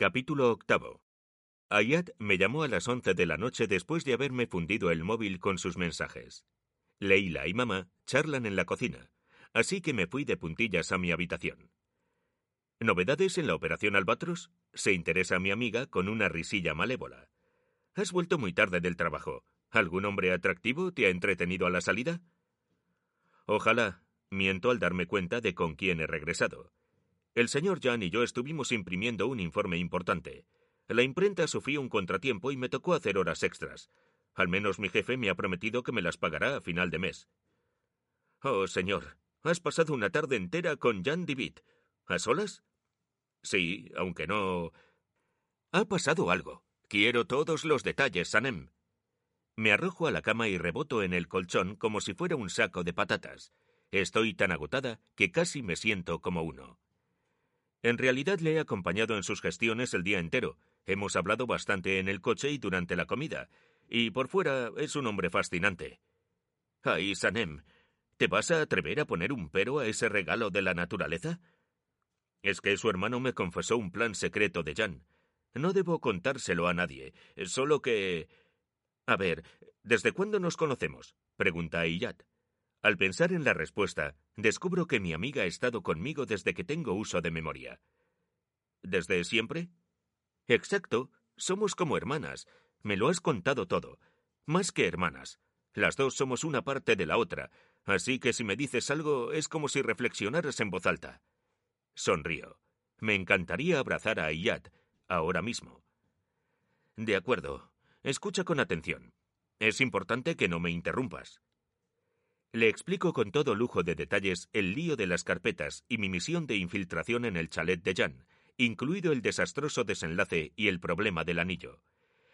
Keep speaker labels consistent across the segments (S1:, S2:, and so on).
S1: Capítulo octavo. Ayat me llamó a las once de la noche después de haberme fundido el móvil con sus mensajes. Leila y mamá charlan en la cocina, así que me fui de puntillas a mi habitación. ¿Novedades en la operación Albatros? Se interesa mi amiga con una risilla malévola. Has vuelto muy tarde del trabajo. ¿Algún hombre atractivo te ha entretenido a la salida? Ojalá. Miento al darme cuenta de con quién he regresado. El señor Jan y yo estuvimos imprimiendo un informe importante. La imprenta sufrió un contratiempo y me tocó hacer horas extras. Al menos mi jefe me ha prometido que me las pagará a final de mes. Oh, señor, has pasado una tarde entera con Jan Divit. ¿A solas? Sí, aunque no. Ha pasado algo. Quiero todos los detalles, Sanem. Me arrojo a la cama y reboto en el colchón como si fuera un saco de patatas. Estoy tan agotada que casi me siento como uno. En realidad le he acompañado en sus gestiones el día entero. Hemos hablado bastante en el coche y durante la comida. Y por fuera es un hombre fascinante. Ay, Sanem, ¿te vas a atrever a poner un pero a ese regalo de la naturaleza? Es que su hermano me confesó un plan secreto de Jan. No debo contárselo a nadie, solo que... A ver, ¿desde cuándo nos conocemos? pregunta Iyad. Al pensar en la respuesta, descubro que mi amiga ha estado conmigo desde que tengo uso de memoria. ¿Desde siempre? Exacto, somos como hermanas. Me lo has contado todo. Más que hermanas. Las dos somos una parte de la otra, así que si me dices algo es como si reflexionaras en voz alta. Sonrío. Me encantaría abrazar a Ayat, ahora mismo. De acuerdo. Escucha con atención. Es importante que no me interrumpas. Le explico con todo lujo de detalles el lío de las carpetas y mi misión de infiltración en el chalet de Jan, incluido el desastroso desenlace y el problema del anillo.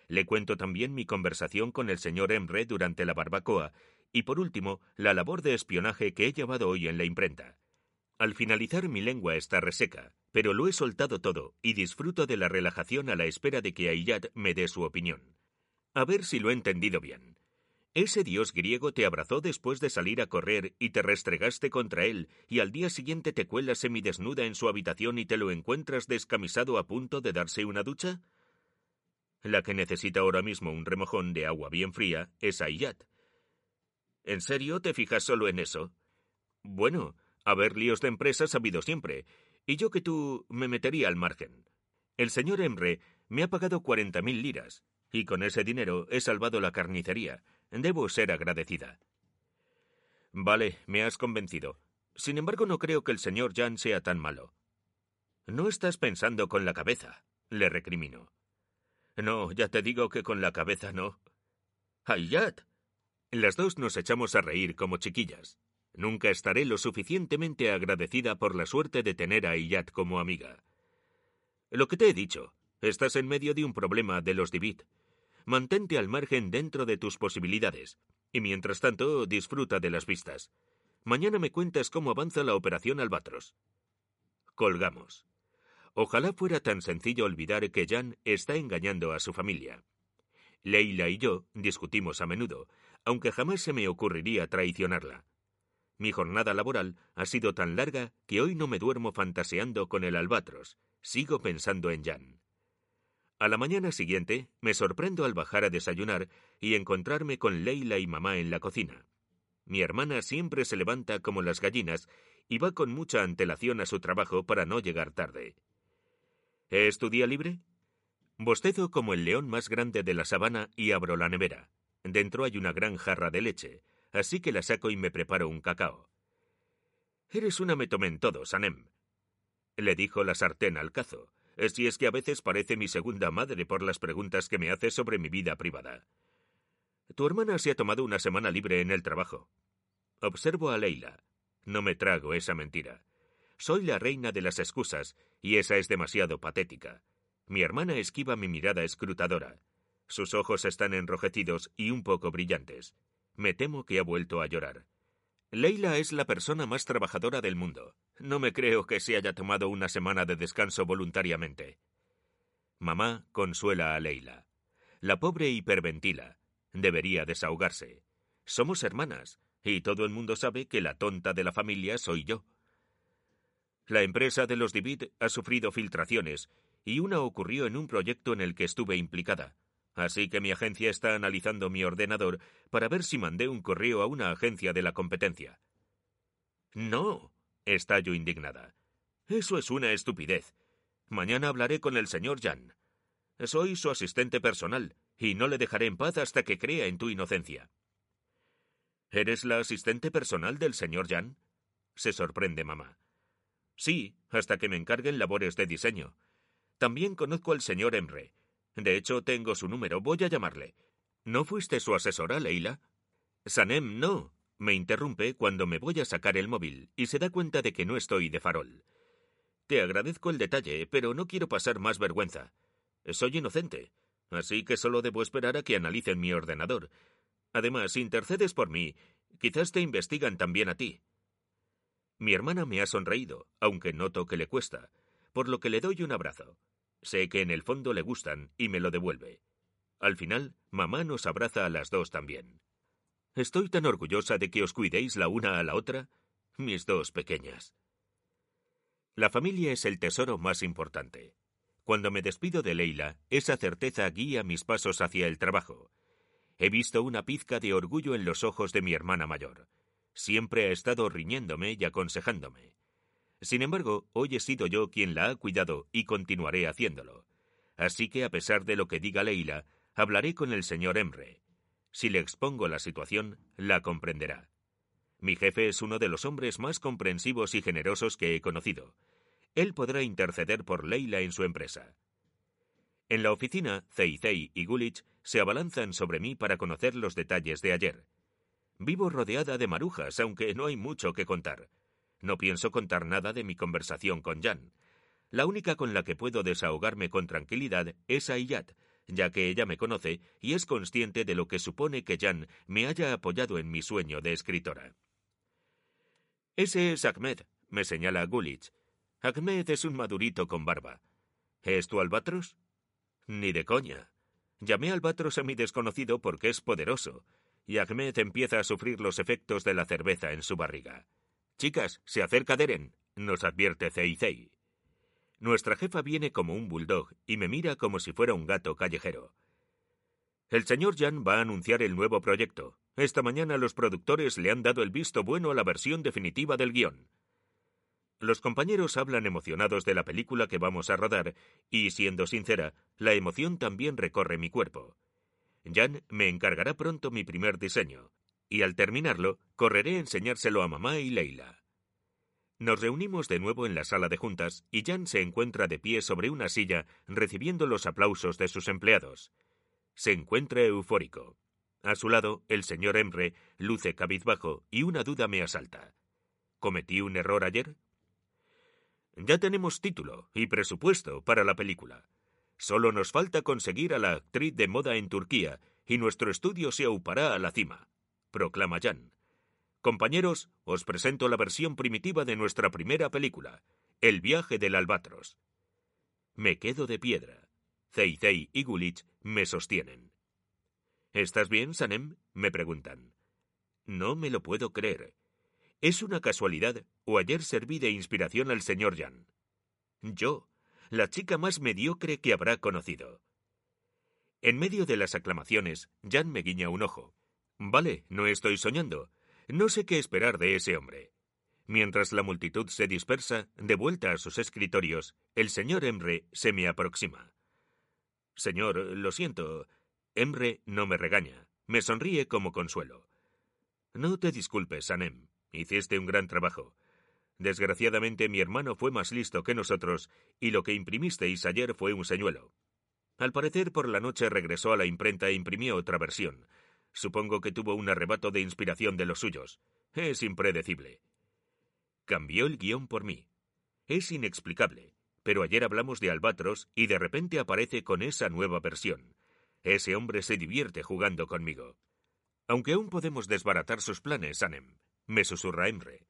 S1: Le cuento también mi conversación con el señor Emre durante la barbacoa y, por último, la labor de espionaje que he llevado hoy en la imprenta. Al finalizar mi lengua está reseca, pero lo he soltado todo y disfruto de la relajación a la espera de que Ayat me dé su opinión. A ver si lo he entendido bien. Ese dios griego te abrazó después de salir a correr y te restregaste contra él, y al día siguiente te cuelas semidesnuda en su habitación y te lo encuentras descamisado a punto de darse una ducha? La que necesita ahora mismo un remojón de agua bien fría es Ayat. ¿En serio te fijas solo en eso? Bueno, Haber líos de empresas ha habido siempre, y yo que tú me metería al margen. El señor Emre me ha pagado cuarenta mil liras, y con ese dinero he salvado la carnicería. Debo ser agradecida. Vale, me has convencido. Sin embargo, no creo que el señor Jan sea tan malo. No estás pensando con la cabeza, le recrimino. No, ya te digo que con la cabeza no. ¡Hayat! Las dos nos echamos a reír como chiquillas. Nunca estaré lo suficientemente agradecida por la suerte de tener a Iyad como amiga. Lo que te he dicho, estás en medio de un problema de los Divit. Mantente al margen dentro de tus posibilidades, y mientras tanto disfruta de las vistas. Mañana me cuentas cómo avanza la operación Albatros. Colgamos. Ojalá fuera tan sencillo olvidar que Jan está engañando a su familia. Leila y yo discutimos a menudo, aunque jamás se me ocurriría traicionarla. Mi jornada laboral ha sido tan larga que hoy no me duermo fantaseando con el albatros, sigo pensando en Jan. A la mañana siguiente me sorprendo al bajar a desayunar y encontrarme con Leila y mamá en la cocina. Mi hermana siempre se levanta como las gallinas y va con mucha antelación a su trabajo para no llegar tarde. ¿Es tu día libre? Bostezo como el león más grande de la sabana y abro la nevera. Dentro hay una gran jarra de leche, así que la saco y me preparo un cacao. Eres una me en todo, Sanem. Le dijo la sartén al cazo, si es que a veces parece mi segunda madre por las preguntas que me hace sobre mi vida privada. Tu hermana se ha tomado una semana libre en el trabajo. Observo a Leila. No me trago esa mentira. Soy la reina de las excusas, y esa es demasiado patética. Mi hermana esquiva mi mirada escrutadora. Sus ojos están enrojecidos y un poco brillantes. Me temo que ha vuelto a llorar. Leila es la persona más trabajadora del mundo. No me creo que se haya tomado una semana de descanso voluntariamente. Mamá consuela a Leila. La pobre hiperventila. Debería desahogarse. Somos hermanas, y todo el mundo sabe que la tonta de la familia soy yo. La empresa de los Divid ha sufrido filtraciones, y una ocurrió en un proyecto en el que estuve implicada. Así que mi agencia está analizando mi ordenador para ver si mandé un correo a una agencia de la competencia. No, estallo indignada. Eso es una estupidez. Mañana hablaré con el señor Jan. Soy su asistente personal, y no le dejaré en paz hasta que crea en tu inocencia. ¿Eres la asistente personal del señor Jan? se sorprende mamá. Sí, hasta que me encarguen labores de diseño. También conozco al señor Emre. De hecho, tengo su número. Voy a llamarle. ¿No fuiste su asesora, Leila? Sanem, no. Me interrumpe cuando me voy a sacar el móvil y se da cuenta de que no estoy de farol. Te agradezco el detalle, pero no quiero pasar más vergüenza. Soy inocente, así que solo debo esperar a que analicen mi ordenador. Además, si intercedes por mí, quizás te investigan también a ti. Mi hermana me ha sonreído, aunque noto que le cuesta, por lo que le doy un abrazo. Sé que en el fondo le gustan y me lo devuelve. Al final, mamá nos abraza a las dos también. Estoy tan orgullosa de que os cuidéis la una a la otra, mis dos pequeñas. La familia es el tesoro más importante. Cuando me despido de Leila, esa certeza guía mis pasos hacia el trabajo. He visto una pizca de orgullo en los ojos de mi hermana mayor. Siempre ha estado riñéndome y aconsejándome. Sin embargo, hoy he sido yo quien la ha cuidado y continuaré haciéndolo. Así que, a pesar de lo que diga Leila, hablaré con el señor Emre. Si le expongo la situación, la comprenderá. Mi jefe es uno de los hombres más comprensivos y generosos que he conocido. Él podrá interceder por Leila en su empresa. En la oficina, Zeizei y Gulich se abalanzan sobre mí para conocer los detalles de ayer. Vivo rodeada de marujas, aunque no hay mucho que contar. No pienso contar nada de mi conversación con Jan. La única con la que puedo desahogarme con tranquilidad es Ayat, ya que ella me conoce y es consciente de lo que supone que Jan me haya apoyado en mi sueño de escritora. Ese es Ahmed, me señala Gulich. Ahmed es un madurito con barba. ¿Es tu albatros? Ni de coña. Llamé albatros a mi desconocido porque es poderoso, y Ahmed empieza a sufrir los efectos de la cerveza en su barriga. Chicas, se acerca Deren, nos advierte Zeizei. Nuestra jefa viene como un bulldog y me mira como si fuera un gato callejero. El señor Jan va a anunciar el nuevo proyecto. Esta mañana los productores le han dado el visto bueno a la versión definitiva del guion. Los compañeros hablan emocionados de la película que vamos a rodar y, siendo sincera, la emoción también recorre mi cuerpo. Jan me encargará pronto mi primer diseño, y al terminarlo, correré a enseñárselo a mamá y Leila. Nos reunimos de nuevo en la sala de juntas y Jan se encuentra de pie sobre una silla recibiendo los aplausos de sus empleados. Se encuentra eufórico. A su lado, el señor Emre luce cabizbajo y una duda me asalta. ¿Cometí un error ayer? Ya tenemos título y presupuesto para la película. Solo nos falta conseguir a la actriz de moda en Turquía y nuestro estudio se aupará a la cima, proclama Jan. Compañeros, os presento la versión primitiva de nuestra primera película, El viaje del albatros. Me quedo de piedra. Zeizei y Gulich me sostienen. ¿Estás bien, Sanem? me preguntan. No me lo puedo creer. ¿Es una casualidad o ayer serví de inspiración al señor Jan? Yo, la chica más mediocre que habrá conocido. En medio de las aclamaciones, Jan me guiña un ojo. Vale, no estoy soñando. No sé qué esperar de ese hombre. Mientras la multitud se dispersa, de vuelta a sus escritorios, el señor Emre se me aproxima. Señor, lo siento. Emre no me regaña. Me sonríe como consuelo. No te disculpes, Sanem. Hiciste un gran trabajo. Desgraciadamente mi hermano fue más listo que nosotros, y lo que imprimisteis ayer fue un señuelo. Al parecer por la noche regresó a la imprenta e imprimió otra versión. Supongo que tuvo un arrebato de inspiración de los suyos. Es impredecible. Cambió el guion por mí. Es inexplicable, pero ayer hablamos de Albatros y de repente aparece con esa nueva versión. Ese hombre se divierte jugando conmigo. Aunque aún podemos desbaratar sus planes, Anem, me susurra Emre.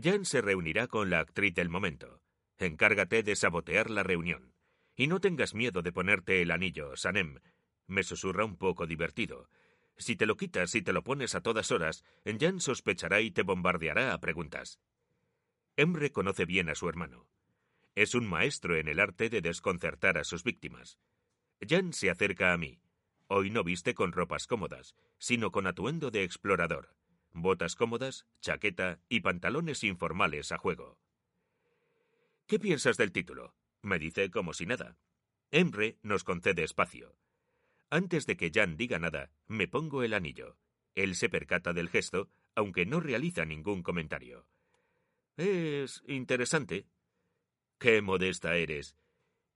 S1: Jan se reunirá con la actriz del momento. Encárgate de sabotear la reunión. Y no tengas miedo de ponerte el anillo, Sanem. Me susurra un poco divertido. Si te lo quitas y te lo pones a todas horas, Jan sospechará y te bombardeará a preguntas. Emre conoce bien a su hermano. Es un maestro en el arte de desconcertar a sus víctimas. Jan se acerca a mí. Hoy no viste con ropas cómodas, sino con atuendo de explorador. Botas cómodas, chaqueta y pantalones informales a juego. ¿Qué piensas del título? me dice como si nada. Emre nos concede espacio. Antes de que Jan diga nada, me pongo el anillo. Él se percata del gesto, aunque no realiza ningún comentario. Es interesante. Qué modesta eres.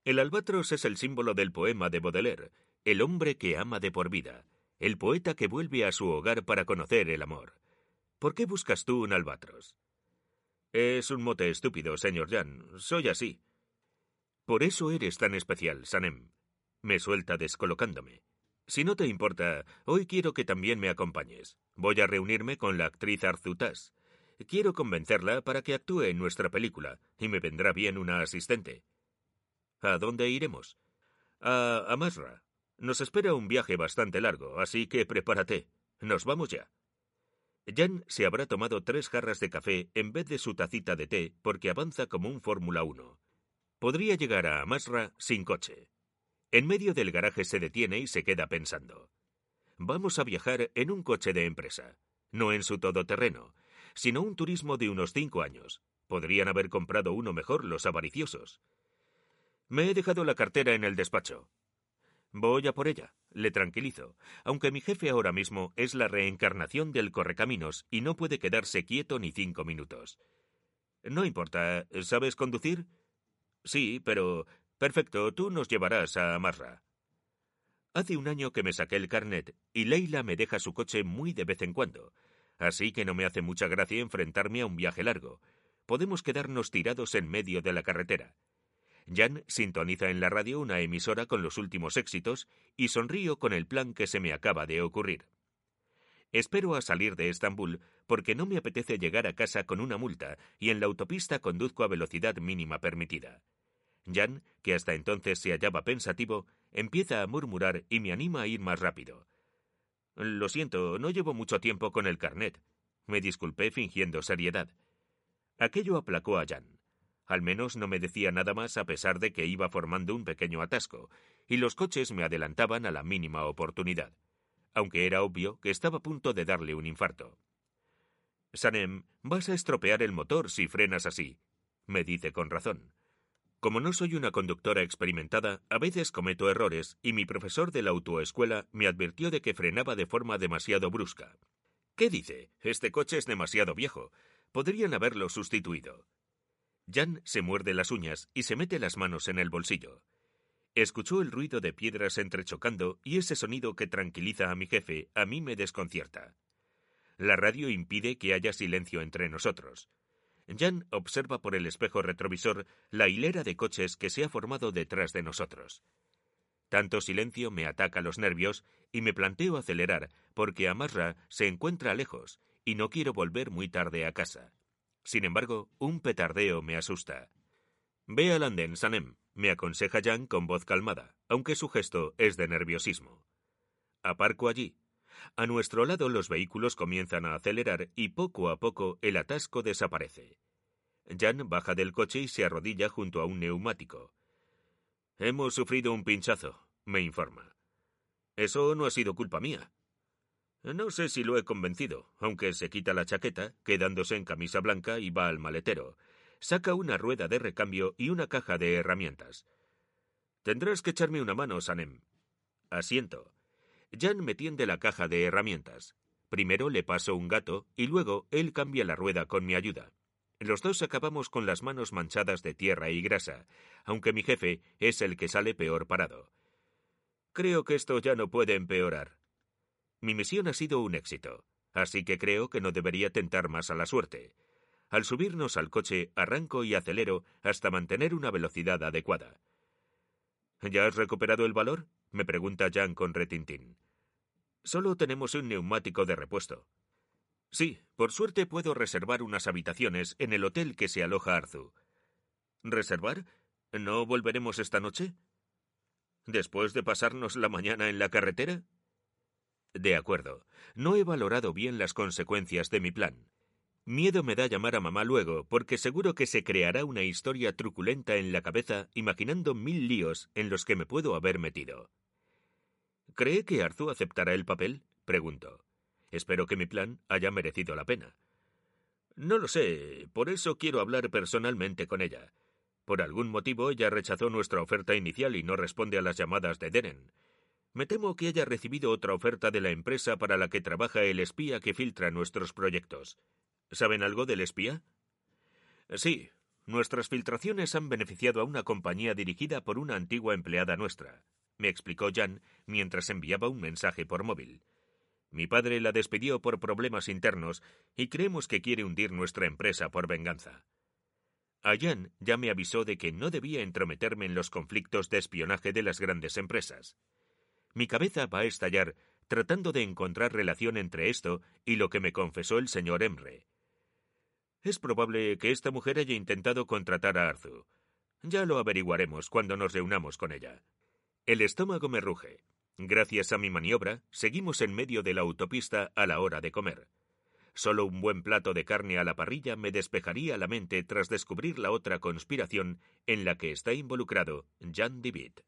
S1: El albatros es el símbolo del poema de Baudelaire, el hombre que ama de por vida, el poeta que vuelve a su hogar para conocer el amor. ¿Por qué buscas tú un albatros? Es un mote estúpido, señor Jan. Soy así. Por eso eres tan especial, Sanem. Me suelta descolocándome. Si no te importa, hoy quiero que también me acompañes. Voy a reunirme con la actriz Arzutas. Quiero convencerla para que actúe en nuestra película, y me vendrá bien una asistente. ¿A dónde iremos? A Amasra. Nos espera un viaje bastante largo, así que prepárate. Nos vamos ya. Jan se habrá tomado tres jarras de café en vez de su tacita de té porque avanza como un Fórmula 1. Podría llegar a Amasra sin coche. En medio del garaje se detiene y se queda pensando. Vamos a viajar en un coche de empresa, no en su todoterreno, sino un turismo de unos cinco años. Podrían haber comprado uno mejor los avariciosos. Me he dejado la cartera en el despacho. Voy a por ella, le tranquilizo, aunque mi jefe ahora mismo es la reencarnación del correcaminos y no puede quedarse quieto ni cinco minutos. No importa, ¿sabes conducir? Sí, pero Perfecto, tú nos llevarás a Amarra. Hace un año que me saqué el carnet y Leila me deja su coche muy de vez en cuando, así que no me hace mucha gracia enfrentarme a un viaje largo. Podemos quedarnos tirados en medio de la carretera. Jan sintoniza en la radio una emisora con los últimos éxitos y sonrío con el plan que se me acaba de ocurrir. Espero a salir de Estambul porque no me apetece llegar a casa con una multa y en la autopista conduzco a velocidad mínima permitida. Jan, que hasta entonces se hallaba pensativo, empieza a murmurar y me anima a ir más rápido. Lo siento, no llevo mucho tiempo con el carnet. Me disculpé fingiendo seriedad. Aquello aplacó a Jan. Al menos no me decía nada más a pesar de que iba formando un pequeño atasco, y los coches me adelantaban a la mínima oportunidad, aunque era obvio que estaba a punto de darle un infarto. Sanem, vas a estropear el motor si frenas así, me dice con razón. Como no soy una conductora experimentada, a veces cometo errores y mi profesor de la autoescuela me advirtió de que frenaba de forma demasiado brusca. ¿Qué dice? Este coche es demasiado viejo. Podrían haberlo sustituido. Jan se muerde las uñas y se mete las manos en el bolsillo. Escuchó el ruido de piedras entrechocando y ese sonido que tranquiliza a mi jefe a mí me desconcierta. La radio impide que haya silencio entre nosotros. Jan observa por el espejo retrovisor la hilera de coches que se ha formado detrás de nosotros. Tanto silencio me ataca los nervios y me planteo acelerar porque Amarra se encuentra lejos y no quiero volver muy tarde a casa. Sin embargo, un petardeo me asusta. Ve al andén, Sanem, me aconseja Jan con voz calmada, aunque su gesto es de nerviosismo. Aparco allí, a nuestro lado los vehículos comienzan a acelerar y poco a poco el atasco desaparece. Jan baja del coche y se arrodilla junto a un neumático. Hemos sufrido un pinchazo, me informa. Eso no ha sido culpa mía. No sé si lo he convencido, aunque se quita la chaqueta, quedándose en camisa blanca y va al maletero. Saca una rueda de recambio y una caja de herramientas. Tendrás que echarme una mano, Sanem. Asiento. Jan me tiende la caja de herramientas. Primero le paso un gato y luego él cambia la rueda con mi ayuda. Los dos acabamos con las manos manchadas de tierra y grasa, aunque mi jefe es el que sale peor parado. Creo que esto ya no puede empeorar. Mi misión ha sido un éxito, así que creo que no debería tentar más a la suerte. Al subirnos al coche, arranco y acelero hasta mantener una velocidad adecuada. ¿Ya has recuperado el valor? me pregunta Jan con retintín. Solo tenemos un neumático de repuesto. Sí, por suerte puedo reservar unas habitaciones en el hotel que se aloja Arzu. ¿Reservar? ¿No volveremos esta noche? ¿Después de pasarnos la mañana en la carretera? De acuerdo. No he valorado bien las consecuencias de mi plan. Miedo me da llamar a mamá luego, porque seguro que se creará una historia truculenta en la cabeza imaginando mil líos en los que me puedo haber metido. ¿Cree que Arzu aceptará el papel? preguntó. Espero que mi plan haya merecido la pena. No lo sé, por eso quiero hablar personalmente con ella. Por algún motivo ella rechazó nuestra oferta inicial y no responde a las llamadas de Deren. Me temo que haya recibido otra oferta de la empresa para la que trabaja el espía que filtra nuestros proyectos. ¿Saben algo del espía? Sí, nuestras filtraciones han beneficiado a una compañía dirigida por una antigua empleada nuestra, me explicó Jan mientras enviaba un mensaje por móvil. Mi padre la despidió por problemas internos y creemos que quiere hundir nuestra empresa por venganza. A Jan ya me avisó de que no debía entrometerme en los conflictos de espionaje de las grandes empresas. Mi cabeza va a estallar tratando de encontrar relación entre esto y lo que me confesó el señor Emre. Es probable que esta mujer haya intentado contratar a Arzu. Ya lo averiguaremos cuando nos reunamos con ella. El estómago me ruge. Gracias a mi maniobra, seguimos en medio de la autopista a la hora de comer. Solo un buen plato de carne a la parrilla me despejaría la mente tras descubrir la otra conspiración en la que está involucrado Jan Divit.